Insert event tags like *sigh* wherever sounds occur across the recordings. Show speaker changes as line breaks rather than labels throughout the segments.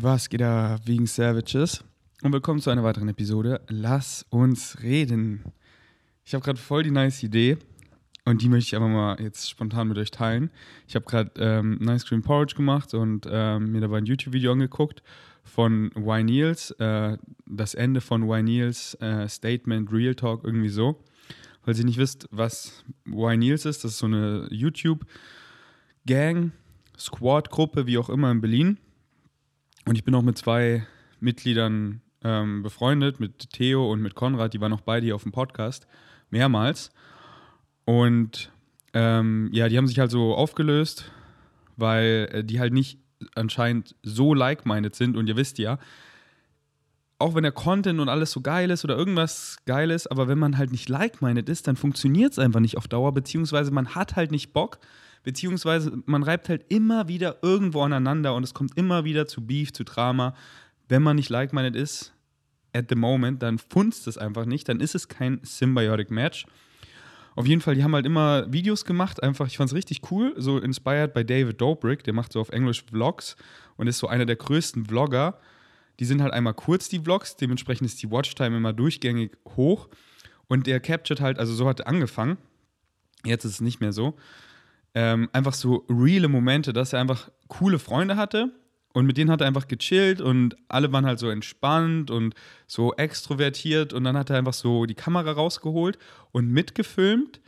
Was geht da wegen Savages? Und willkommen zu einer weiteren Episode. Lass uns reden. Ich habe gerade voll die nice Idee und die möchte ich einfach mal jetzt spontan mit euch teilen. Ich habe gerade ähm, Nice Cream Porridge gemacht und ähm, mir dabei ein YouTube-Video angeguckt von Y Niels. Äh, das Ende von Y Niels äh, Statement Real Talk irgendwie so. Falls ihr nicht wisst, was Y Niels ist, das ist so eine YouTube-Gang, Squad-Gruppe, wie auch immer in Berlin. Und ich bin auch mit zwei Mitgliedern ähm, befreundet, mit Theo und mit Konrad. Die waren auch beide hier auf dem Podcast, mehrmals. Und ähm, ja, die haben sich halt so aufgelöst, weil äh, die halt nicht anscheinend so like-minded sind. Und ihr wisst ja, auch wenn der Content und alles so geil ist oder irgendwas geil ist, aber wenn man halt nicht like-minded ist, dann funktioniert es einfach nicht auf Dauer, beziehungsweise man hat halt nicht Bock, beziehungsweise man reibt halt immer wieder irgendwo aneinander und es kommt immer wieder zu Beef, zu Drama. Wenn man nicht like-minded ist, at the moment, dann funzt es einfach nicht, dann ist es kein Symbiotic Match. Auf jeden Fall, die haben halt immer Videos gemacht, einfach, ich fand es richtig cool, so inspired by David Dobrik, der macht so auf Englisch Vlogs und ist so einer der größten Vlogger. Die sind halt einmal kurz, die Vlogs, dementsprechend ist die Watchtime immer durchgängig hoch. Und der captured halt, also so hat er angefangen, jetzt ist es nicht mehr so, ähm, einfach so reale Momente, dass er einfach coole Freunde hatte und mit denen hat er einfach gechillt und alle waren halt so entspannt und so extrovertiert. Und dann hat er einfach so die Kamera rausgeholt und mitgefilmt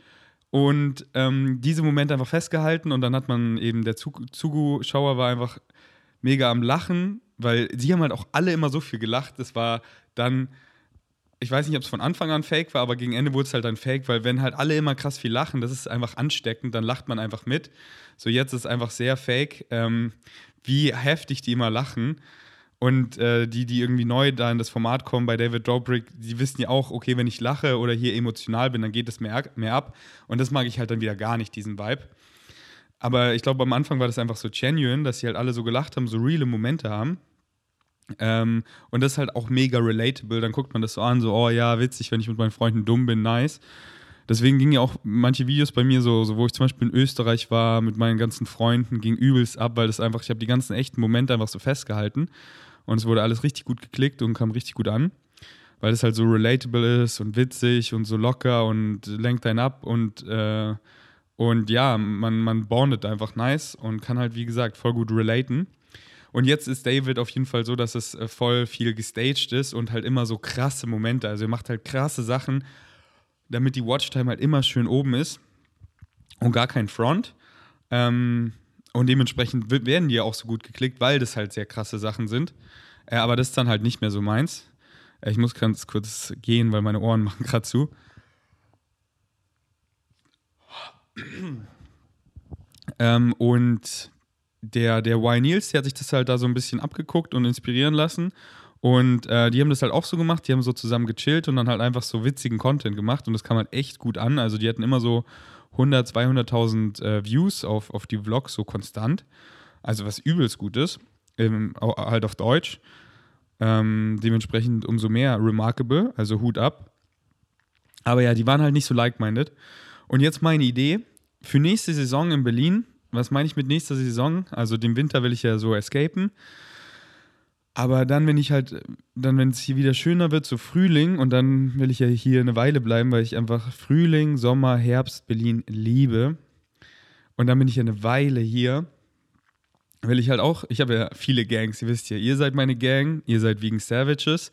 und ähm, diese Momente einfach festgehalten. Und dann hat man eben, der Zuschauer war einfach mega am Lachen, weil sie haben halt auch alle immer so viel gelacht. Das war dann ich weiß nicht, ob es von Anfang an fake war, aber gegen Ende wurde es halt dann fake, weil wenn halt alle immer krass viel lachen, das ist einfach ansteckend, dann lacht man einfach mit. So jetzt ist es einfach sehr fake, ähm, wie heftig die immer lachen. Und äh, die, die irgendwie neu da in das Format kommen bei David Dobrik, die wissen ja auch, okay, wenn ich lache oder hier emotional bin, dann geht es mehr, mehr ab. Und das mag ich halt dann wieder gar nicht, diesen Vibe. Aber ich glaube, am Anfang war das einfach so genuine, dass sie halt alle so gelacht haben, so reale Momente haben. Ähm, und das ist halt auch mega relatable. Dann guckt man das so an, so, oh ja, witzig, wenn ich mit meinen Freunden dumm bin, nice. Deswegen gingen ja auch manche Videos bei mir so, so, wo ich zum Beispiel in Österreich war mit meinen ganzen Freunden, ging übelst ab, weil das einfach, ich habe die ganzen echten Momente einfach so festgehalten. Und es wurde alles richtig gut geklickt und kam richtig gut an. Weil es halt so relatable ist und witzig und so locker und lenkt einen ab und, äh, und ja, man, man bondet einfach nice und kann halt, wie gesagt, voll gut relaten. Und jetzt ist David auf jeden Fall so, dass es äh, voll viel gestaged ist und halt immer so krasse Momente. Also er macht halt krasse Sachen, damit die Watchtime halt immer schön oben ist und gar kein Front. Ähm, und dementsprechend werden die ja auch so gut geklickt, weil das halt sehr krasse Sachen sind. Äh, aber das ist dann halt nicht mehr so meins. Äh, ich muss ganz kurz gehen, weil meine Ohren *laughs* machen gerade zu. ähm, und der, der Y Niels, der hat sich das halt da so ein bisschen abgeguckt und inspirieren lassen. Und äh, die haben das halt auch so gemacht, die haben so zusammen gechillt und dann halt einfach so witzigen Content gemacht und das kam halt echt gut an. Also die hatten immer so 100, 200.000 äh, Views auf, auf die Vlogs so konstant. Also was übelst gut ist, ähm, halt auf Deutsch. Ähm, dementsprechend umso mehr remarkable, also Hut ab. Aber ja, die waren halt nicht so like-minded. Und jetzt meine Idee, für nächste Saison in Berlin was meine ich mit nächster Saison? Also den Winter will ich ja so escapen. Aber dann, wenn ich halt, dann, wenn es hier wieder schöner wird, so Frühling, und dann will ich ja hier eine Weile bleiben, weil ich einfach Frühling, Sommer, Herbst, Berlin liebe. Und dann bin ich ja eine Weile hier. Will ich halt auch, ich habe ja viele Gangs, ihr wisst ja, ihr seid meine Gang, ihr seid wegen Savages.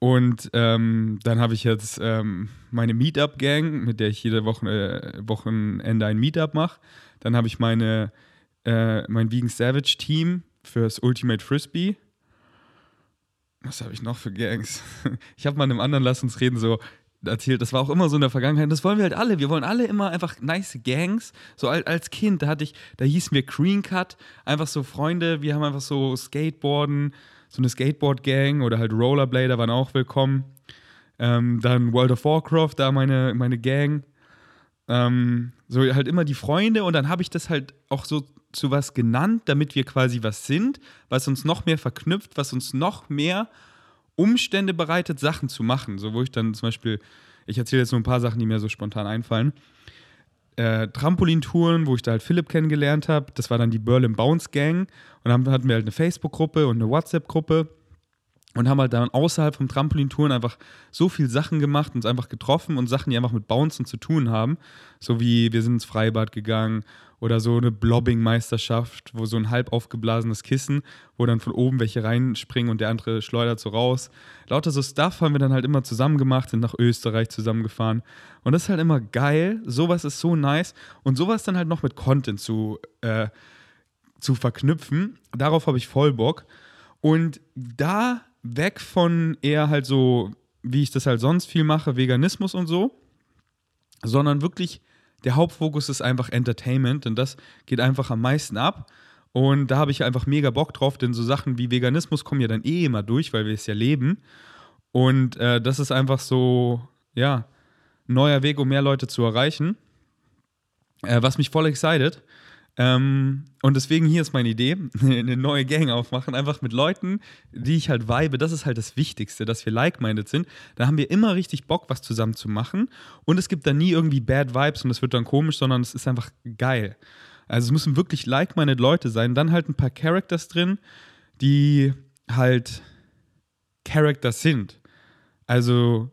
Und ähm, dann habe ich jetzt ähm, meine Meetup-Gang, mit der ich jede Woche, äh, Wochenende ein Meetup mache. Dann habe ich meine, äh, mein Vegan Savage Team fürs Ultimate Frisbee. Was habe ich noch für Gangs? *laughs* Ich habe mal einem anderen Lass uns reden so erzählt, das war auch immer so in der Vergangenheit. Das wollen wir halt alle. Wir wollen alle immer einfach nice Gangs. So als Kind, da hatte ich, da hießen wir Green Cut, einfach so Freunde. Wir haben einfach so Skateboarden, so eine Skateboard-Gang oder halt Rollerblader waren auch willkommen. Ähm, dann World of Warcraft, da meine, meine Gang. Ähm, so halt immer die Freunde und dann habe ich das halt auch so zu was genannt, damit wir quasi was sind, was uns noch mehr verknüpft, was uns noch mehr Umstände bereitet, Sachen zu machen. So, wo ich dann zum Beispiel, ich erzähle jetzt nur ein paar Sachen, die mir so spontan einfallen. äh, Trampolintouren, wo ich da halt Philipp kennengelernt habe. Das war dann die Berlin Bounce Gang. Und dann hatten wir halt eine Facebook-Gruppe und eine WhatsApp-Gruppe und haben halt dann außerhalb vom Trampolintouren einfach so viel Sachen gemacht, uns einfach getroffen und Sachen, die einfach mit Bouncen zu tun haben. So wie wir sind ins Freibad gegangen oder so eine Blobbing-Meisterschaft, wo so ein halb aufgeblasenes Kissen, wo dann von oben welche reinspringen und der andere schleudert so raus. Lauter so Stuff haben wir dann halt immer zusammen gemacht, sind nach Österreich zusammengefahren. Und das ist halt immer geil. Sowas ist so nice. Und sowas dann halt noch mit Content zu, äh, zu verknüpfen. Darauf habe ich voll Bock. Und da weg von eher halt so, wie ich das halt sonst viel mache, Veganismus und so, sondern wirklich der Hauptfokus ist einfach Entertainment und das geht einfach am meisten ab. Und da habe ich einfach mega Bock drauf, denn so Sachen wie Veganismus kommen ja dann eh immer durch, weil wir es ja leben. Und äh, das ist einfach so, ja, neuer Weg, um mehr Leute zu erreichen. Äh, was mich voll excited. Ähm, und deswegen hier ist meine Idee, *laughs* eine neue Gang aufmachen, einfach mit Leuten, die ich halt vibe. Das ist halt das Wichtigste, dass wir like-minded sind. Da haben wir immer richtig Bock, was zusammen zu machen. Und es gibt da nie irgendwie Bad Vibes und es wird dann komisch, sondern es ist einfach geil. Also es müssen wirklich like-minded Leute sein. Dann halt ein paar Characters drin, die halt Characters sind. Also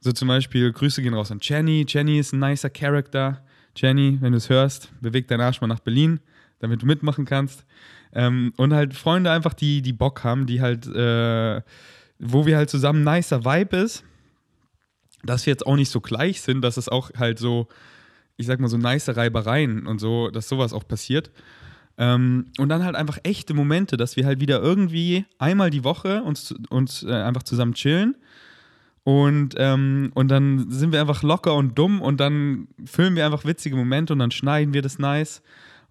so zum Beispiel Grüße gehen raus an Jenny. Jenny ist ein nicer Character. Jenny, wenn du es hörst, beweg deinen Arsch mal nach Berlin, damit du mitmachen kannst. Ähm, und halt Freunde einfach, die, die Bock haben, die halt, äh, wo wir halt zusammen nicer Vibe ist, dass wir jetzt auch nicht so gleich sind, dass es auch halt so, ich sag mal so nice Reibereien und so, dass sowas auch passiert. Ähm, und dann halt einfach echte Momente, dass wir halt wieder irgendwie einmal die Woche uns, uns äh, einfach zusammen chillen und, ähm, und dann sind wir einfach locker und dumm und dann filmen wir einfach witzige Momente und dann schneiden wir das nice.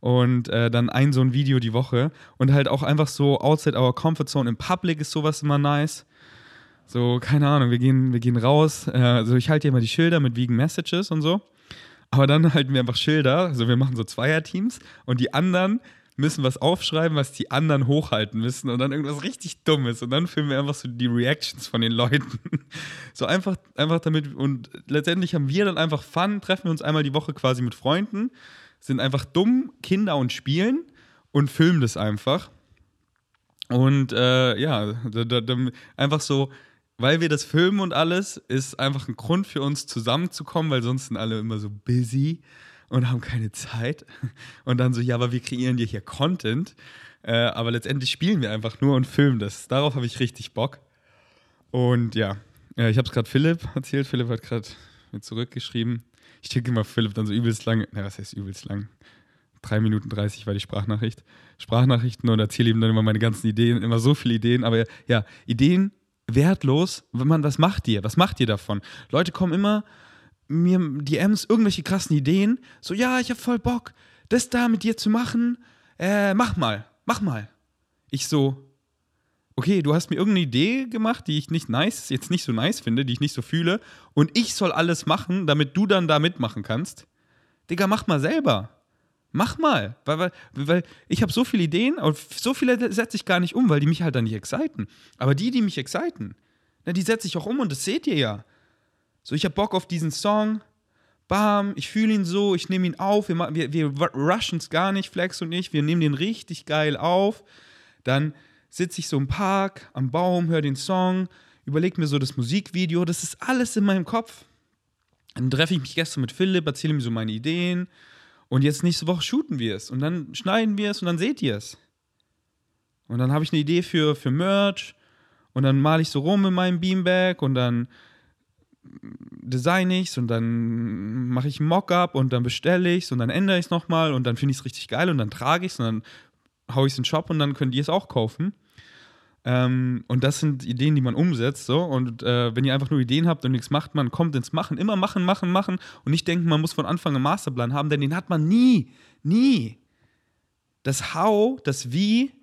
Und äh, dann ein so ein Video die Woche. Und halt auch einfach so outside our comfort zone. Im Public ist sowas immer nice. So, keine Ahnung, wir gehen, wir gehen raus. Äh, also ich halte hier immer die Schilder mit Vegan Messages und so. Aber dann *laughs* halten wir einfach Schilder. Also wir machen so Zweierteams und die anderen müssen was aufschreiben, was die anderen hochhalten müssen und dann irgendwas richtig Dummes. Und dann filmen wir einfach so die Reactions von den Leuten. *laughs* So einfach, einfach damit. Und letztendlich haben wir dann einfach Fun, treffen wir uns einmal die Woche quasi mit Freunden, sind einfach dumm, Kinder und spielen und filmen das einfach. Und äh, ja, da, da, da, einfach so, weil wir das filmen und alles, ist einfach ein Grund für uns zusammenzukommen, weil sonst sind alle immer so busy und haben keine Zeit. Und dann so, ja, aber wir kreieren dir hier Content. Äh, aber letztendlich spielen wir einfach nur und filmen das. Darauf habe ich richtig Bock. Und ja, äh, ich habe es gerade Philipp erzählt. Philipp hat gerade mir zurückgeschrieben. Ich schicke immer Philipp dann so übelst lang. Na, was heißt übelst lang? 3 Minuten 30 war die Sprachnachricht. Sprachnachrichten und erzähle ihm dann immer meine ganzen Ideen, immer so viele Ideen. Aber ja, Ideen wertlos, wenn man, was macht ihr? Was macht ihr davon? Leute kommen immer mir DMs irgendwelche krassen Ideen. So, ja, ich habe voll Bock, das da mit dir zu machen. Äh, mach mal, mach mal. Ich so, okay, du hast mir irgendeine Idee gemacht, die ich nicht nice, jetzt nicht so nice finde, die ich nicht so fühle. Und ich soll alles machen, damit du dann da mitmachen kannst. Digga, mach mal selber. Mach mal. Weil, weil, weil ich habe so viele Ideen und so viele setze ich gar nicht um, weil die mich halt dann nicht exciten. Aber die, die mich exciten, na, die setze ich auch um und das seht ihr ja. So, ich habe Bock auf diesen Song. Bam, ich fühle ihn so, ich nehme ihn auf. Wir, wir, wir rushen es gar nicht, Flex und ich. Wir nehmen den richtig geil auf. Dann sitze ich so im Park, am Baum, höre den Song, überlege mir so das Musikvideo. Das ist alles in meinem Kopf. Dann treffe ich mich gestern mit Philipp, erzähle ihm so meine Ideen. Und jetzt nächste Woche shooten wir es. Und dann schneiden wir es und dann seht ihr es. Und dann habe ich eine Idee für, für Merch. Und dann male ich so rum in meinem Beanbag und dann design ich es und dann mache ich ein Mockup und dann bestelle ich es und dann ändere ich es nochmal und dann finde ich es richtig geil und dann trage ich es und dann haue ich es in den Shop und dann könnt ihr es auch kaufen. Ähm, und das sind Ideen, die man umsetzt. So. Und äh, wenn ihr einfach nur Ideen habt und nichts macht, man kommt ins Machen. Immer machen, machen, machen und nicht denken, man muss von Anfang einen Masterplan haben, denn den hat man nie. Nie. Das How, das Wie,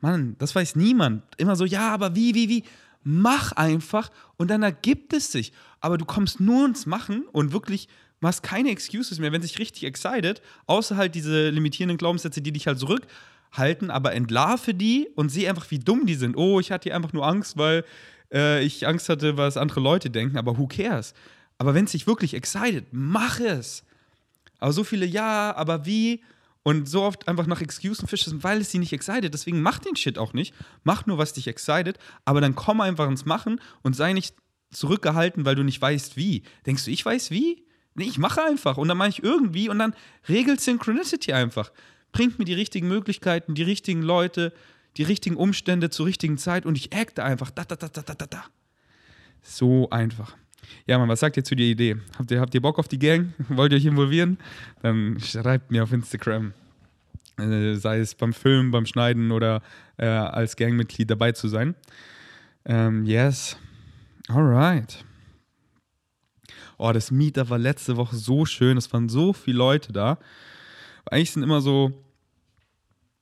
Mann, das weiß niemand. Immer so, ja, aber wie, wie, wie mach einfach und dann ergibt es sich. Aber du kommst nur ins Machen und wirklich machst keine Excuses mehr, wenn sich richtig excited, außer halt diese limitierenden Glaubenssätze, die dich halt zurückhalten, aber entlarve die und sehe einfach, wie dumm die sind. Oh, ich hatte hier einfach nur Angst, weil äh, ich Angst hatte, was andere Leute denken, aber who cares? Aber wenn es dich wirklich excited, mach es. Aber so viele, ja, aber wie? Und so oft einfach nach Excusen fischen, weil es sie nicht excited. Deswegen mach den Shit auch nicht. Mach nur, was dich excited. Aber dann komm einfach ins Machen und sei nicht zurückgehalten, weil du nicht weißt, wie. Denkst du, ich weiß wie? Nee, ich mache einfach. Und dann mache ich irgendwie und dann regelt Synchronicity einfach. Bringt mir die richtigen Möglichkeiten, die richtigen Leute, die richtigen Umstände zur richtigen Zeit und ich acte einfach. Da, da, da, da, da, da. So einfach. Ja, Mann, was sagt ihr zu der Idee? Habt ihr, habt ihr Bock auf die Gang? *laughs* Wollt ihr euch involvieren? Dann schreibt mir auf Instagram. Äh, sei es beim Filmen, beim Schneiden oder äh, als Gangmitglied dabei zu sein. Ähm, yes. Alright. Oh, das Meetup war letzte Woche so schön. Es waren so viele Leute da. Eigentlich sind immer so,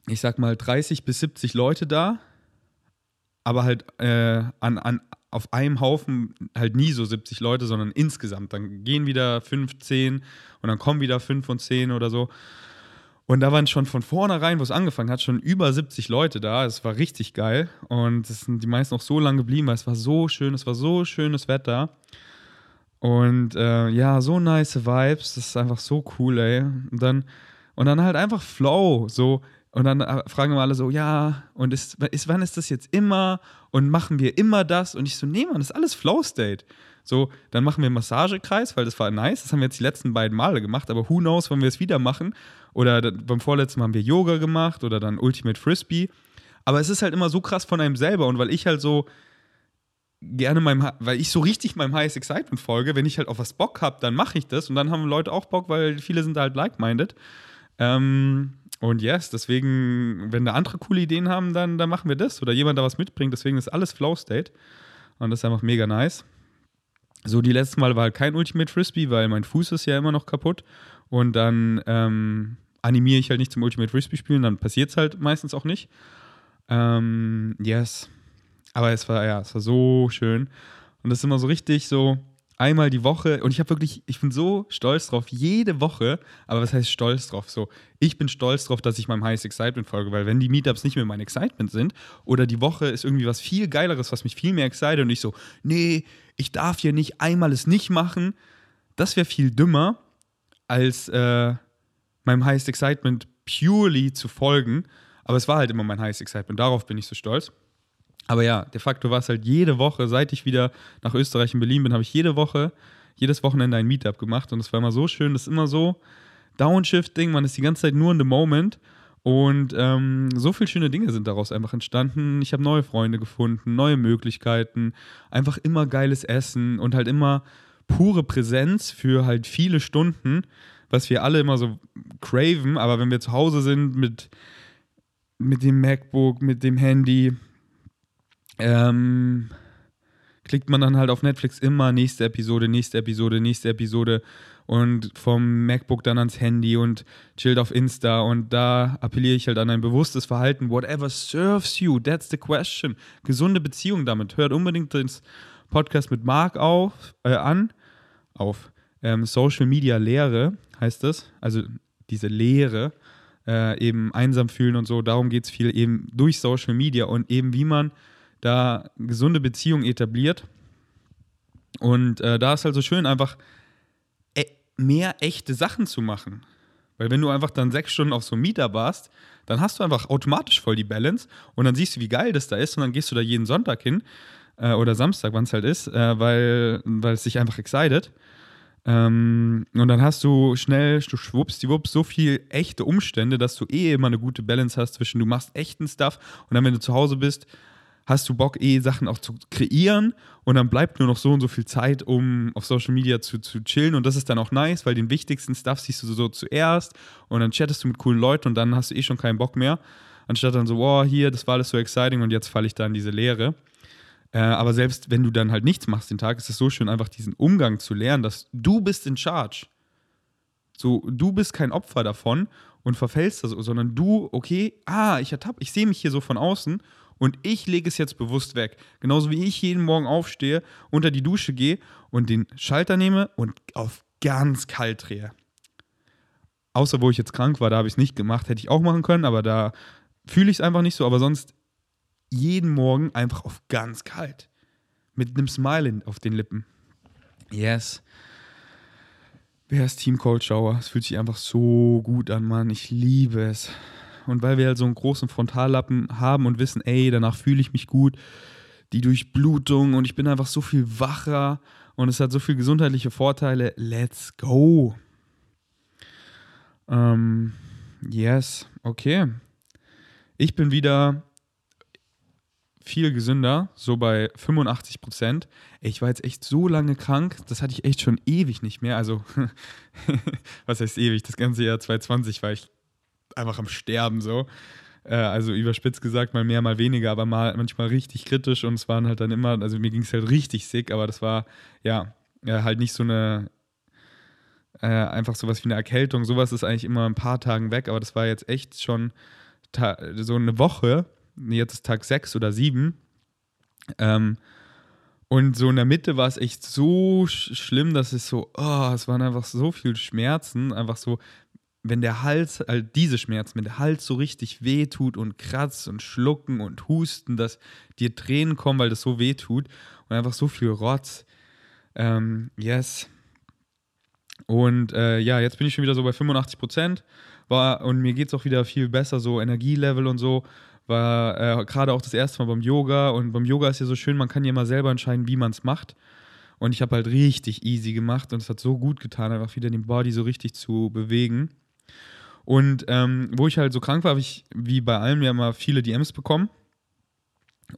ich sag mal, 30 bis 70 Leute da. Aber halt äh, an, an, auf einem Haufen halt nie so 70 Leute, sondern insgesamt. Dann gehen wieder 15 und dann kommen wieder 5 und 10 oder so. Und da waren schon von vornherein, wo es angefangen hat, schon über 70 Leute da. Es war richtig geil. Und es sind die meisten auch so lange geblieben, weil es war so schön, es war so schönes Wetter. Und äh, ja, so nice Vibes. Das ist einfach so cool, ey. Und dann, und dann halt einfach Flow. So, und dann äh, fragen wir alle so, ja, und ist, ist, wann ist das jetzt immer? Und machen wir immer das? Und ich so, nee, Mann, das ist alles Flow State. So, dann machen wir einen Massagekreis, weil das war nice. Das haben wir jetzt die letzten beiden Male gemacht, aber who knows, wann wir es wieder machen. Oder beim vorletzten Mal haben wir Yoga gemacht oder dann Ultimate Frisbee. Aber es ist halt immer so krass von einem selber und weil ich halt so gerne meinem, weil ich so richtig meinem Highest Excitement folge, wenn ich halt auf was Bock habe, dann mache ich das und dann haben Leute auch Bock, weil viele sind halt like-minded. Ähm, und yes, deswegen, wenn da andere coole Ideen haben, dann, dann machen wir das. Oder jemand da was mitbringt. Deswegen ist alles Flow State. Und das ist einfach mega nice. So, die letzte Mal war halt kein Ultimate Frisbee, weil mein Fuß ist ja immer noch kaputt. Und dann ähm, animiere ich halt nicht zum Ultimate Frisbee spielen. Dann passiert es halt meistens auch nicht. Ähm, yes. Aber es war, ja, es war so schön. Und das ist immer so richtig so, einmal die Woche und ich habe wirklich, ich bin so stolz drauf, jede Woche, aber was heißt stolz drauf? So, ich bin stolz drauf, dass ich meinem Highest Excitement folge, weil wenn die Meetups nicht mehr mein Excitement sind oder die Woche ist irgendwie was viel Geileres, was mich viel mehr excited und ich so, nee, ich darf hier nicht einmal es nicht machen, das wäre viel dümmer, als äh, meinem Highest Excitement purely zu folgen. Aber es war halt immer mein Highest Excitement, darauf bin ich so stolz. Aber ja, de facto war es halt jede Woche, seit ich wieder nach Österreich in Berlin bin, habe ich jede Woche, jedes Wochenende ein Meetup gemacht und es war immer so schön, das ist immer so Downshift-Ding, man ist die ganze Zeit nur in the moment und ähm, so viele schöne Dinge sind daraus einfach entstanden. Ich habe neue Freunde gefunden, neue Möglichkeiten, einfach immer geiles Essen und halt immer pure Präsenz für halt viele Stunden, was wir alle immer so craven, aber wenn wir zu Hause sind mit, mit dem MacBook, mit dem Handy, ähm, klickt man dann halt auf Netflix immer nächste Episode, nächste Episode, nächste Episode und vom MacBook dann ans Handy und chillt auf Insta und da appelliere ich halt an ein bewusstes Verhalten. Whatever serves you, that's the question. Gesunde Beziehung damit. Hört unbedingt den Podcast mit Marc auf, äh, an, auf. Ähm, Social Media Lehre heißt das, also diese Lehre, äh, eben einsam fühlen und so, darum geht es viel eben durch Social Media und eben wie man da gesunde Beziehungen etabliert. Und äh, da ist halt so schön, einfach e mehr echte Sachen zu machen. Weil wenn du einfach dann sechs Stunden auf so einem Mieter warst, dann hast du einfach automatisch voll die Balance und dann siehst du, wie geil das da ist und dann gehst du da jeden Sonntag hin äh, oder Samstag, wann es halt ist, äh, weil, weil es dich einfach excited. Ähm, und dann hast du schnell, du schwuppsdiwupps, so viel echte Umstände, dass du eh immer eine gute Balance hast zwischen, du machst echten Stuff und dann, wenn du zu Hause bist, hast du Bock, eh Sachen auch zu kreieren und dann bleibt nur noch so und so viel Zeit, um auf Social Media zu, zu chillen und das ist dann auch nice, weil den wichtigsten Stuff siehst du so zuerst und dann chattest du mit coolen Leuten und dann hast du eh schon keinen Bock mehr, anstatt dann so, wow, hier, das war alles so exciting und jetzt falle ich da in diese Leere. Äh, aber selbst wenn du dann halt nichts machst den Tag, ist es so schön, einfach diesen Umgang zu lernen, dass du bist in charge. So, du bist kein Opfer davon und verfällst das, sondern du, okay, ah, ich ertappe, ich sehe mich hier so von außen und ich lege es jetzt bewusst weg. Genauso wie ich jeden Morgen aufstehe, unter die Dusche gehe und den Schalter nehme und auf ganz kalt drehe. Außer wo ich jetzt krank war, da habe ich es nicht gemacht. Hätte ich auch machen können, aber da fühle ich es einfach nicht so. Aber sonst jeden Morgen einfach auf ganz kalt. Mit einem Smile auf den Lippen. Yes. Wer ist Team Cold Shower? Es fühlt sich einfach so gut an, Mann. Ich liebe es. Und weil wir halt so einen großen Frontallappen haben und wissen, ey, danach fühle ich mich gut, die Durchblutung und ich bin einfach so viel wacher und es hat so viele gesundheitliche Vorteile. Let's go. Ähm, yes, okay. Ich bin wieder viel gesünder, so bei 85 Prozent. Ich war jetzt echt so lange krank, das hatte ich echt schon ewig nicht mehr. Also, *laughs* was heißt ewig? Das ganze Jahr 2020 war ich einfach am Sterben so. Äh, also überspitzt gesagt, mal mehr, mal weniger, aber mal manchmal richtig kritisch und es waren halt dann immer, also mir ging es halt richtig sick, aber das war ja, ja halt nicht so eine, äh, einfach sowas wie eine Erkältung. Sowas ist eigentlich immer ein paar Tagen weg, aber das war jetzt echt schon so eine Woche jetzt ist Tag 6 oder 7. Ähm, und so in der Mitte war es echt so sch schlimm, dass es so, oh, es waren einfach so viele Schmerzen, einfach so, wenn der Hals, also diese Schmerzen, wenn der Hals so richtig wehtut und kratzt und schlucken und husten, dass dir Tränen kommen, weil das so wehtut und einfach so viel Rotz. Ähm, yes. Und äh, ja, jetzt bin ich schon wieder so bei 85 Prozent. und mir geht es auch wieder viel besser, so Energielevel und so war äh, gerade auch das erste Mal beim Yoga und beim Yoga ist ja so schön, man kann ja mal selber entscheiden, wie man es macht. Und ich habe halt richtig easy gemacht und es hat so gut getan, einfach wieder den Body so richtig zu bewegen. Und ähm, wo ich halt so krank war, habe ich wie bei allem ja mal viele DMs bekommen.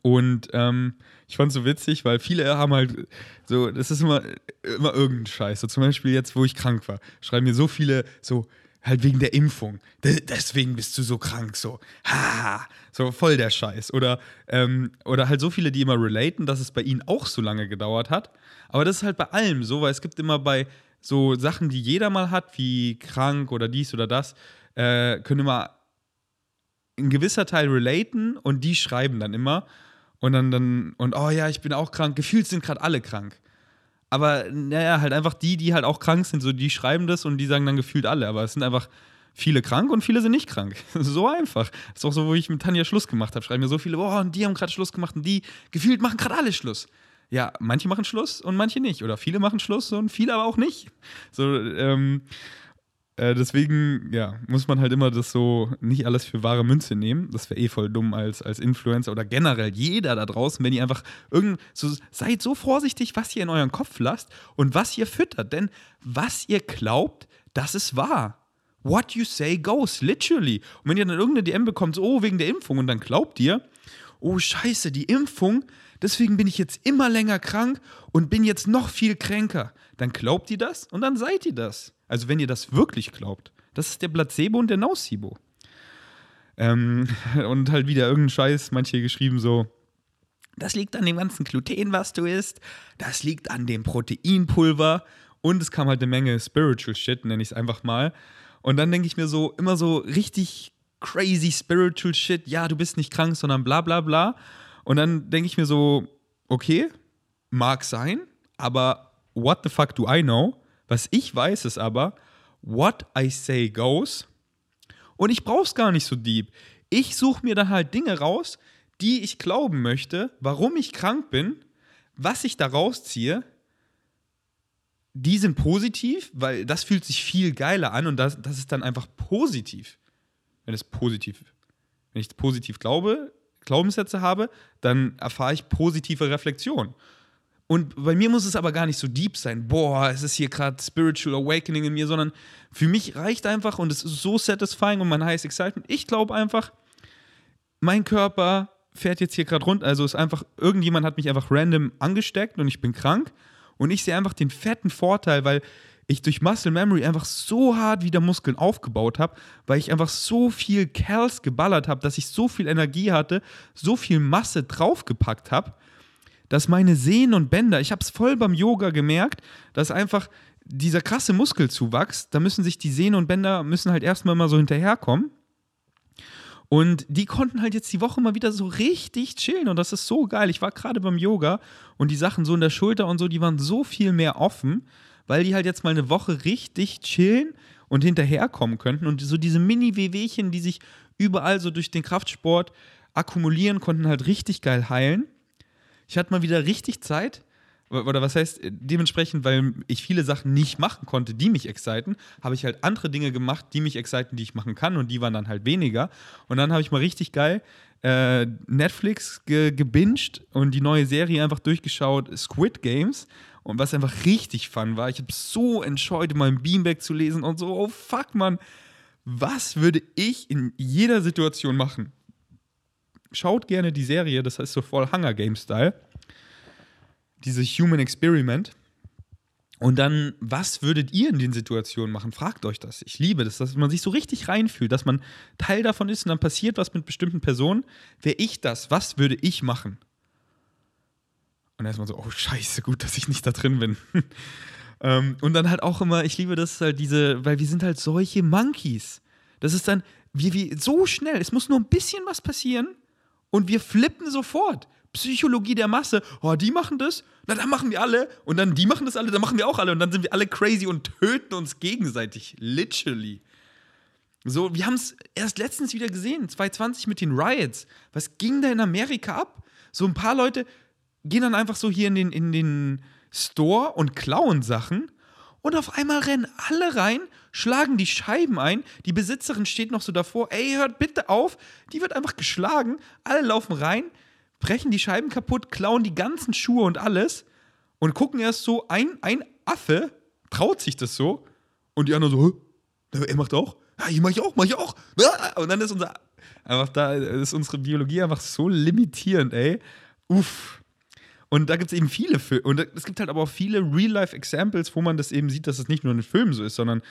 Und ähm, ich fand es so witzig, weil viele haben halt so, das ist immer, immer irgendein Scheiß. So zum Beispiel jetzt, wo ich krank war, schreiben mir so viele so, halt wegen der Impfung. deswegen bist du so krank, so. Ha, so voll der Scheiß. Oder, ähm, oder halt so viele, die immer relaten, dass es bei ihnen auch so lange gedauert hat. Aber das ist halt bei allem so, weil es gibt immer bei so Sachen, die jeder mal hat, wie krank oder dies oder das, äh, können immer ein gewisser Teil relaten und die schreiben dann immer. Und dann, dann, und oh ja, ich bin auch krank. Gefühlt sind gerade alle krank. Aber naja, halt einfach die, die halt auch krank sind, so die schreiben das und die sagen dann gefühlt alle. Aber es sind einfach viele krank und viele sind nicht krank. *laughs* so einfach. Das ist auch so, wo ich mit Tanja Schluss gemacht habe. Schreiben mir so viele, boah, und die haben gerade Schluss gemacht und die gefühlt machen gerade alle Schluss. Ja, manche machen Schluss und manche nicht. Oder viele machen Schluss und viele aber auch nicht. So, ähm, äh, deswegen, ja, muss man halt immer das so nicht alles für wahre Münze nehmen. Das wäre eh voll dumm als, als Influencer oder generell jeder da draußen, wenn ihr einfach irgend so seid so vorsichtig, was ihr in euren Kopf lasst und was ihr füttert. Denn was ihr glaubt, das ist wahr. What you say goes, literally. Und wenn ihr dann irgendeine DM bekommt, so, oh, wegen der Impfung, und dann glaubt ihr, oh Scheiße, die Impfung, deswegen bin ich jetzt immer länger krank und bin jetzt noch viel kränker. Dann glaubt ihr das und dann seid ihr das. Also wenn ihr das wirklich glaubt, das ist der Placebo und der Nocebo. Ähm, *laughs* und halt wieder irgendein Scheiß, manche geschrieben so, das liegt an dem ganzen Gluten, was du isst, das liegt an dem Proteinpulver und es kam halt eine Menge Spiritual Shit, nenne ich es einfach mal. Und dann denke ich mir so, immer so richtig crazy Spiritual Shit, ja, du bist nicht krank, sondern bla bla bla. Und dann denke ich mir so, okay, mag sein, aber what the fuck do I know? Was ich weiß, ist aber, what I say goes. Und ich brauche es gar nicht so deep. Ich suche mir dann halt Dinge raus, die ich glauben möchte, warum ich krank bin, was ich da rausziehe. Die sind positiv, weil das fühlt sich viel geiler an und das, das ist dann einfach positiv. Wenn es positiv, wenn ich positiv glaube, Glaubenssätze habe, dann erfahre ich positive Reflexion. Und bei mir muss es aber gar nicht so deep sein. Boah, es ist hier gerade Spiritual Awakening in mir, sondern für mich reicht einfach und es ist so satisfying und mein highest excitement. Ich glaube einfach, mein Körper fährt jetzt hier gerade runter. Also ist einfach, irgendjemand hat mich einfach random angesteckt und ich bin krank. Und ich sehe einfach den fetten Vorteil, weil ich durch Muscle Memory einfach so hart wieder Muskeln aufgebaut habe, weil ich einfach so viel Kerls geballert habe, dass ich so viel Energie hatte, so viel Masse draufgepackt habe dass meine Sehnen und Bänder, ich habe es voll beim Yoga gemerkt, dass einfach dieser krasse Muskelzuwachs, da müssen sich die Sehnen und Bänder müssen halt erstmal mal so hinterherkommen. Und die konnten halt jetzt die Woche mal wieder so richtig chillen und das ist so geil. Ich war gerade beim Yoga und die Sachen so in der Schulter und so, die waren so viel mehr offen, weil die halt jetzt mal eine Woche richtig chillen und hinterherkommen könnten und so diese Mini-Wehwehchen, die sich überall so durch den Kraftsport akkumulieren, konnten halt richtig geil heilen. Ich hatte mal wieder richtig Zeit, oder was heißt dementsprechend, weil ich viele Sachen nicht machen konnte, die mich exciten, habe ich halt andere Dinge gemacht, die mich exciten, die ich machen kann und die waren dann halt weniger. Und dann habe ich mal richtig geil äh, Netflix ge gebinged und die neue Serie einfach durchgeschaut, Squid Games. Und was einfach richtig fun war, ich habe so enjoyed, mal ein Beanbag zu lesen und so, oh fuck, man, was würde ich in jeder Situation machen? Schaut gerne die Serie, das heißt so voll Hunger Game-Style diese Human Experiment. Und dann, was würdet ihr in den Situationen machen? Fragt euch das. Ich liebe das, dass man sich so richtig reinfühlt, dass man Teil davon ist und dann passiert was mit bestimmten Personen. Wäre ich das? Was würde ich machen? Und erstmal so, oh scheiße, gut, dass ich nicht da drin bin. *laughs* ähm, und dann halt auch immer, ich liebe das halt diese, weil wir sind halt solche Monkeys. Das ist dann, wir, wir, so schnell, es muss nur ein bisschen was passieren und wir flippen sofort. Psychologie der Masse. Oh, die machen das, na dann machen wir alle. Und dann die machen das alle, dann machen wir auch alle. Und dann sind wir alle crazy und töten uns gegenseitig. Literally. So, wir haben es erst letztens wieder gesehen, 2020 mit den Riots. Was ging da in Amerika ab? So ein paar Leute gehen dann einfach so hier in den, in den Store und klauen Sachen. Und auf einmal rennen alle rein, schlagen die Scheiben ein. Die Besitzerin steht noch so davor, ey, hört bitte auf. Die wird einfach geschlagen. Alle laufen rein brechen die Scheiben kaputt, klauen die ganzen Schuhe und alles und gucken erst so, ein, ein Affe traut sich das so und die anderen so, er macht auch, ja, ich mach ich auch, mach ich auch. *laughs* Und dann ist unser, einfach da ist unsere Biologie einfach so limitierend, ey. Uff. Und da gibt es eben viele Filme. Und es gibt halt aber auch viele Real-Life-Examples, wo man das eben sieht, dass es nicht nur in Filmen so ist, sondern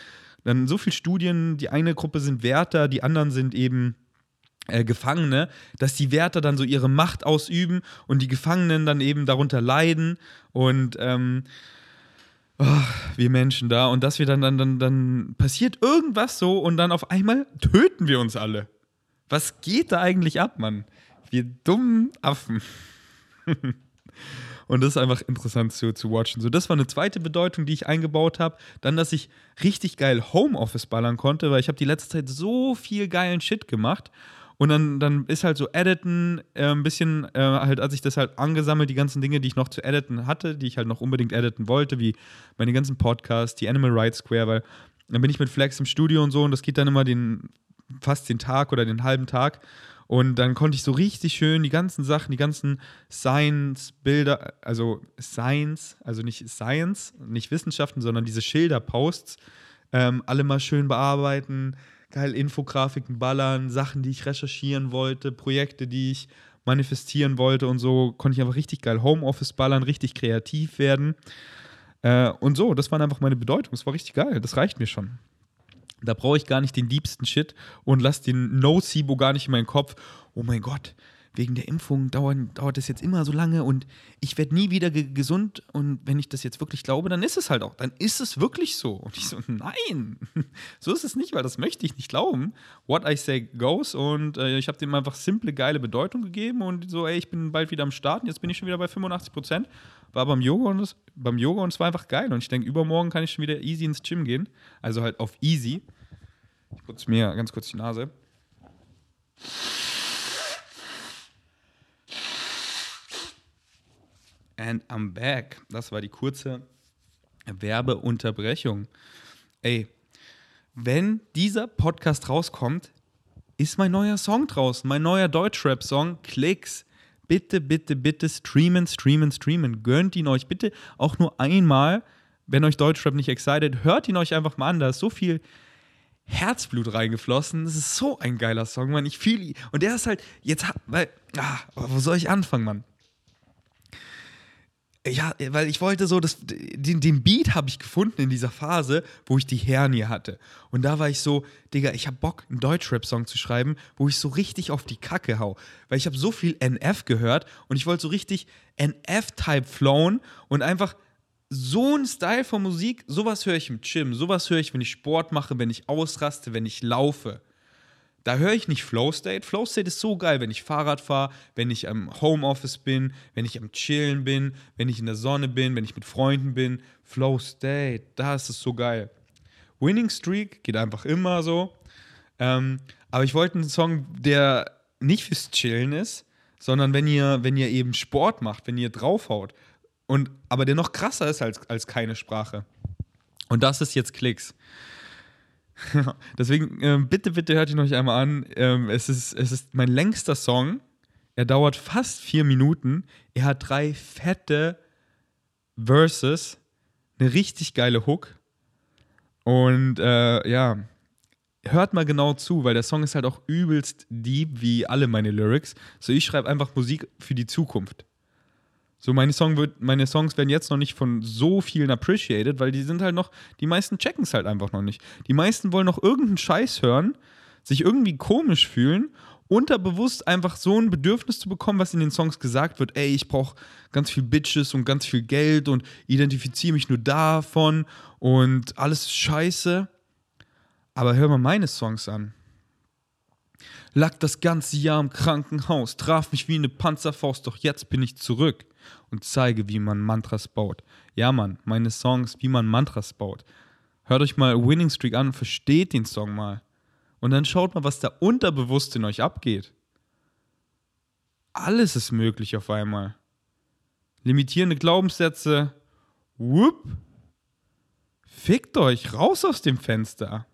dann so viele Studien. Die eine Gruppe sind Wärter, die anderen sind eben äh, Gefangene, dass die Wärter dann so ihre Macht ausüben und die Gefangenen dann eben darunter leiden und ähm, oh, wir Menschen da und dass wir dann, dann, dann, dann passiert irgendwas so und dann auf einmal töten wir uns alle. Was geht da eigentlich ab, Mann? Wir dummen Affen. *laughs* Und das ist einfach interessant zu, zu watchen. So, das war eine zweite Bedeutung, die ich eingebaut habe. Dann, dass ich richtig geil Homeoffice ballern konnte, weil ich habe die letzte Zeit so viel geilen Shit gemacht. Und dann, dann ist halt so Editen äh, ein bisschen, äh, halt, als ich das halt angesammelt, die ganzen Dinge, die ich noch zu editen hatte, die ich halt noch unbedingt editen wollte, wie meine ganzen Podcasts, die Animal Rights Square, weil dann bin ich mit Flex im Studio und so und das geht dann immer den, fast den Tag oder den halben Tag. Und dann konnte ich so richtig schön die ganzen Sachen, die ganzen Science-Bilder, also Science, also nicht Science, nicht Wissenschaften, sondern diese Schilder-Posts, ähm, alle mal schön bearbeiten geil Infografiken ballern, Sachen, die ich recherchieren wollte, Projekte, die ich manifestieren wollte und so konnte ich einfach richtig geil Homeoffice ballern, richtig kreativ werden. Äh, und so, das war einfach meine Bedeutung. Das war richtig geil. Das reicht mir schon. Da brauche ich gar nicht den liebsten Shit und lass den No-Sibo gar nicht in meinen Kopf. Oh mein Gott, wegen der Impfung dauern, dauert es jetzt immer so lange und ich werde nie wieder ge gesund. Und wenn ich das jetzt wirklich glaube, dann ist es halt auch. Dann ist es wirklich so. Und ich so, nein, *laughs* so ist es nicht, weil das möchte ich nicht glauben. What I say goes. Und äh, ich habe dem einfach simple, geile Bedeutung gegeben und so, ey, ich bin bald wieder am Start. Jetzt bin ich schon wieder bei 85 Prozent. War beim Yoga und es, beim Yoga und es war einfach geil. Und ich denke, übermorgen kann ich schon wieder easy ins Gym gehen. Also halt auf easy. Ich putze mir ganz kurz die Nase. And I'm back. Das war die kurze Werbeunterbrechung. Ey, wenn dieser Podcast rauskommt, ist mein neuer Song draußen, mein neuer Deutschrap-Song, Klicks. Bitte, bitte, bitte streamen, streamen, streamen. Gönnt ihn euch bitte auch nur einmal, wenn euch Deutschrap nicht excited, hört ihn euch einfach mal an. Da ist so viel Herzblut reingeflossen. Das ist so ein geiler Song, Mann. Ich fühle ihn. Und der ist halt, jetzt, weil, ah, wo soll ich anfangen, Mann? Ja, weil ich wollte so, das, den, den Beat habe ich gefunden in dieser Phase, wo ich die Hernie hatte. Und da war ich so, Digga, ich habe Bock, einen Deutschrap-Song zu schreiben, wo ich so richtig auf die Kacke hau. Weil ich habe so viel NF gehört und ich wollte so richtig NF-Type flown und einfach so ein Style von Musik, sowas höre ich im Gym, sowas höre ich, wenn ich Sport mache, wenn ich ausraste, wenn ich laufe. Da höre ich nicht Flow State. Flow State ist so geil, wenn ich Fahrrad fahre, wenn ich am Homeoffice bin, wenn ich am Chillen bin, wenn ich in der Sonne bin, wenn ich mit Freunden bin. Flow State, da ist so geil. Winning Streak geht einfach immer so. Ähm, aber ich wollte einen Song, der nicht fürs Chillen ist, sondern wenn ihr, wenn ihr eben Sport macht, wenn ihr draufhaut. Und, aber der noch krasser ist als, als keine Sprache. Und das ist jetzt Klicks. *laughs* Deswegen, ähm, bitte, bitte hört ihn euch einmal an. Ähm, es, ist, es ist mein längster Song. Er dauert fast vier Minuten. Er hat drei fette Verses, eine richtig geile Hook. Und äh, ja, hört mal genau zu, weil der Song ist halt auch übelst deep, wie alle meine Lyrics. So, ich schreibe einfach Musik für die Zukunft. So, meine, Song wird, meine Songs werden jetzt noch nicht von so vielen appreciated, weil die sind halt noch, die meisten checken es halt einfach noch nicht. Die meisten wollen noch irgendeinen Scheiß hören, sich irgendwie komisch fühlen, unterbewusst einfach so ein Bedürfnis zu bekommen, was in den Songs gesagt wird. Ey, ich brauche ganz viel Bitches und ganz viel Geld und identifiziere mich nur davon und alles ist scheiße. Aber hör mal meine Songs an. Lag das ganze Jahr im Krankenhaus, traf mich wie eine Panzerfaust, doch jetzt bin ich zurück und zeige, wie man Mantras baut. Ja, Mann, meine Songs, wie man Mantras baut. Hört euch mal Winning Streak an versteht den Song mal. Und dann schaut mal, was da unterbewusst in euch abgeht. Alles ist möglich auf einmal. Limitierende Glaubenssätze, whoop, fickt euch raus aus dem Fenster.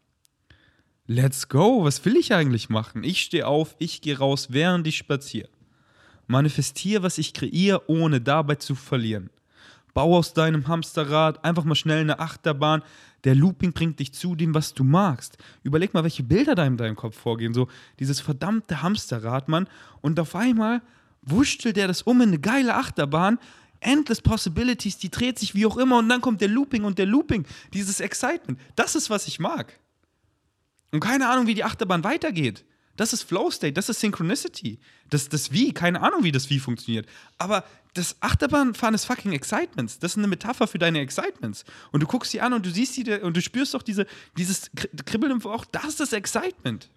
Let's go, was will ich eigentlich machen? Ich stehe auf, ich gehe raus, während ich spaziere. Manifestiere, was ich kreiere, ohne dabei zu verlieren. Bau aus deinem Hamsterrad einfach mal schnell eine Achterbahn. Der Looping bringt dich zu dem, was du magst. Überleg mal, welche Bilder da in deinem Kopf vorgehen. So dieses verdammte Hamsterrad, Mann. Und auf einmal wurschtelt der das um in eine geile Achterbahn. Endless Possibilities, die dreht sich wie auch immer. Und dann kommt der Looping und der Looping. Dieses Excitement. Das ist, was ich mag. Und keine Ahnung, wie die Achterbahn weitergeht. Das ist Flow State, das ist Synchronicity. Das, das Wie, keine Ahnung, wie das Wie funktioniert. Aber das Achterbahnfahren ist fucking Excitements. Das ist eine Metapher für deine Excitements. Und du guckst sie an und du siehst sie und du spürst doch diese, dieses Kribbeln im Bauch. Das ist das Excitement.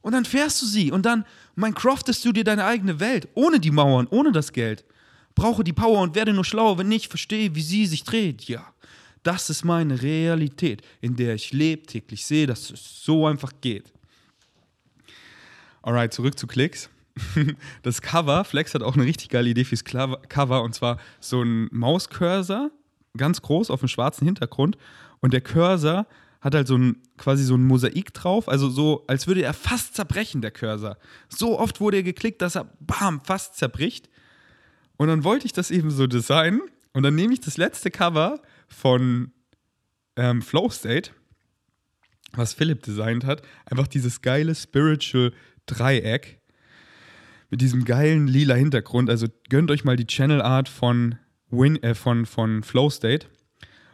Und dann fährst du sie und dann Minecraftest du dir deine eigene Welt. Ohne die Mauern, ohne das Geld. Brauche die Power und werde nur schlauer, wenn ich verstehe, wie sie sich dreht. Ja, das ist meine Realität, in der ich lebe, täglich sehe, dass es so einfach geht. Alright, zurück zu Klicks. *laughs* Das Cover, Flex hat auch eine richtig geile Idee fürs Cover und zwar so ein Mauscursor, ganz groß auf einem schwarzen Hintergrund und der Cursor hat halt so ein quasi so ein Mosaik drauf, also so, als würde er fast zerbrechen, der Cursor. So oft wurde er geklickt, dass er bam, fast zerbricht. Und dann wollte ich das eben so designen und dann nehme ich das letzte Cover von ähm, Flow State, was Philipp designt hat, einfach dieses geile Spiritual Dreieck mit diesem geilen lila Hintergrund. Also gönnt euch mal die Channel Art von, Win, äh, von, von Flow State.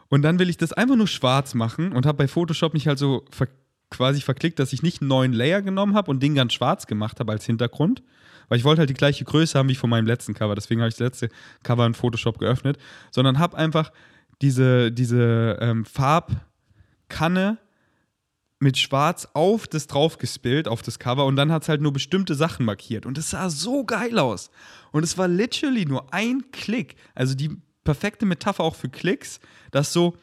Und dann will ich das einfach nur schwarz machen und habe bei Photoshop mich halt so ver quasi verklickt, dass ich nicht einen neuen Layer genommen habe und den ganz schwarz gemacht habe als Hintergrund. Weil ich wollte halt die gleiche Größe haben wie von meinem letzten Cover. Deswegen habe ich das letzte Cover in Photoshop geöffnet. Sondern habe einfach diese, diese ähm, Farbkanne mit Schwarz auf das draufgespielt, auf das Cover und dann hat es halt nur bestimmte Sachen markiert. Und es sah so geil aus. Und es war literally nur ein Klick. Also die perfekte Metapher auch für Klicks, dass so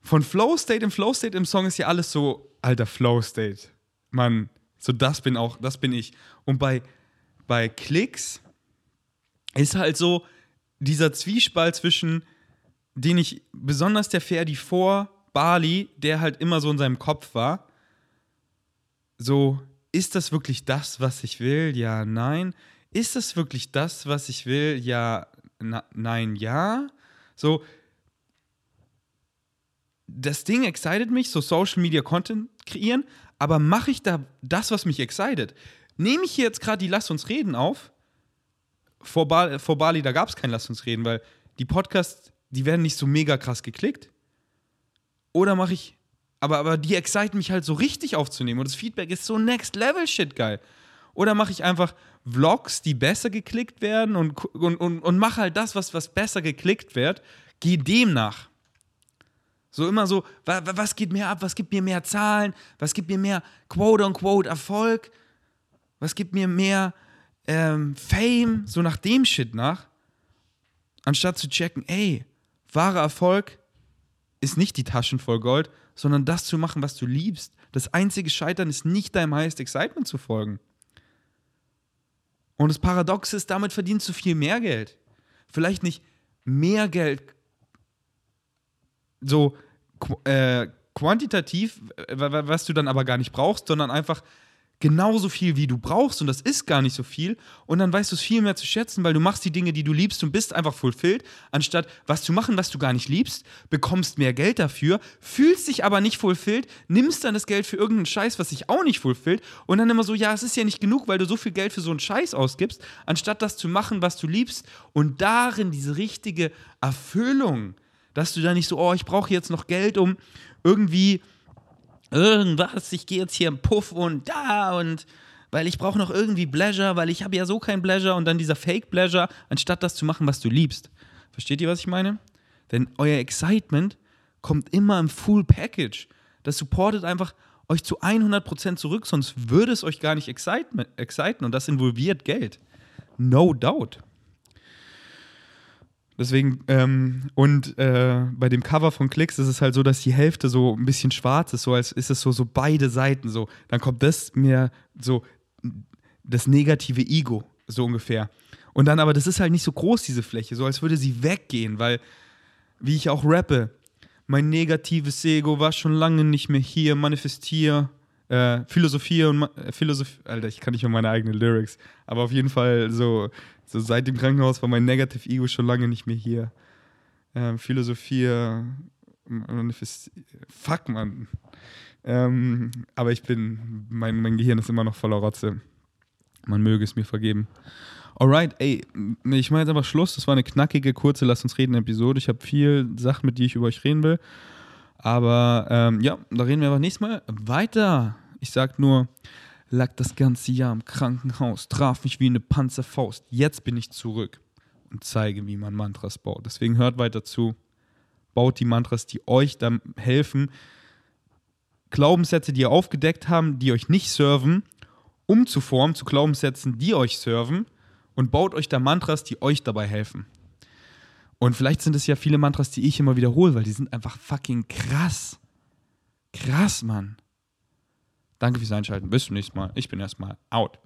von Flow State im Flow State im Song ist ja alles so, alter Flow State. Mann, so das bin auch, das bin ich. Und bei, bei Klicks ist halt so dieser Zwiespalt zwischen, den ich besonders der Ferdi vor Bali, der halt immer so in seinem Kopf war, so, ist das wirklich das, was ich will? Ja, nein. Ist das wirklich das, was ich will? Ja, na, nein, ja. So, das Ding excited mich, so Social Media Content kreieren, aber mache ich da das, was mich excited? Nehme ich hier jetzt gerade die Lass uns reden auf? Vor, ba vor Bali, da gab es kein Lass uns reden, weil die Podcasts, die werden nicht so mega krass geklickt. Oder mache ich, aber, aber die exciten mich halt so richtig aufzunehmen und das Feedback ist so next level shit geil. Oder mache ich einfach Vlogs, die besser geklickt werden und, und, und, und mache halt das, was, was besser geklickt wird, geh dem nach. So immer so, was, was geht mir ab, was gibt mir mehr Zahlen, was gibt mir mehr quote-unquote Erfolg, was gibt mir mehr ähm, Fame, so nach dem Shit nach, anstatt zu checken, ey, wahrer Erfolg ist nicht die Taschen voll Gold, sondern das zu machen, was du liebst. Das einzige Scheitern ist nicht deinem Highest Excitement zu folgen. Und das Paradox ist, damit verdienst du viel mehr Geld. Vielleicht nicht mehr Geld so äh, quantitativ, was du dann aber gar nicht brauchst, sondern einfach genauso viel, wie du brauchst und das ist gar nicht so viel und dann weißt du es viel mehr zu schätzen, weil du machst die Dinge, die du liebst und bist einfach fulfilled, anstatt was zu machen, was du gar nicht liebst, bekommst mehr Geld dafür, fühlst dich aber nicht fulfilled, nimmst dann das Geld für irgendeinen Scheiß, was sich auch nicht fulfillt und dann immer so, ja, es ist ja nicht genug, weil du so viel Geld für so einen Scheiß ausgibst, anstatt das zu machen, was du liebst und darin diese richtige Erfüllung, dass du da nicht so, oh, ich brauche jetzt noch Geld, um irgendwie irgendwas, ich gehe jetzt hier im Puff und da und weil ich brauche noch irgendwie Pleasure, weil ich habe ja so kein Pleasure und dann dieser Fake Pleasure, anstatt das zu machen, was du liebst. Versteht ihr, was ich meine? Denn euer Excitement kommt immer im Full Package. Das supportet einfach euch zu 100% zurück, sonst würde es euch gar nicht exciten und das involviert Geld. No doubt. Deswegen, ähm, und äh, bei dem Cover von Klicks ist es halt so, dass die Hälfte so ein bisschen schwarz ist, so als ist es so, so beide Seiten so. Dann kommt das mir so das negative Ego, so ungefähr. Und dann aber, das ist halt nicht so groß, diese Fläche, so als würde sie weggehen, weil, wie ich auch rappe, mein negatives Ego war schon lange nicht mehr hier, manifestier, äh, Philosophie und äh, Philosophie, Alter, ich kann nicht mehr meine eigenen Lyrics, aber auf jeden Fall so so seit dem Krankenhaus war mein Negative Ego schon lange nicht mehr hier. Ähm, Philosophie, fuck, man. Ähm, aber ich bin, mein, mein Gehirn ist immer noch voller Rotze. Man möge es mir vergeben. Alright, ey, ich mache jetzt aber Schluss. Das war eine knackige, kurze Lass uns reden Episode. Ich habe viel Sachen, mit die ich über euch reden will. Aber ähm, ja, da reden wir aber nächstes Mal weiter. Ich sag nur, lag das ganze Jahr im Krankenhaus, traf mich wie eine Panzerfaust. Jetzt bin ich zurück und zeige, wie man Mantras baut. Deswegen hört weiter zu. Baut die Mantras, die euch dann helfen, Glaubenssätze, die ihr aufgedeckt haben, die euch nicht serven, umzuformen zu Glaubenssätzen, die euch serven und baut euch da Mantras, die euch dabei helfen. Und vielleicht sind es ja viele Mantras, die ich immer wiederhole, weil die sind einfach fucking krass. Krass, Mann. Danke fürs Einschalten. Bis zum nächsten Mal. Ich bin erstmal out.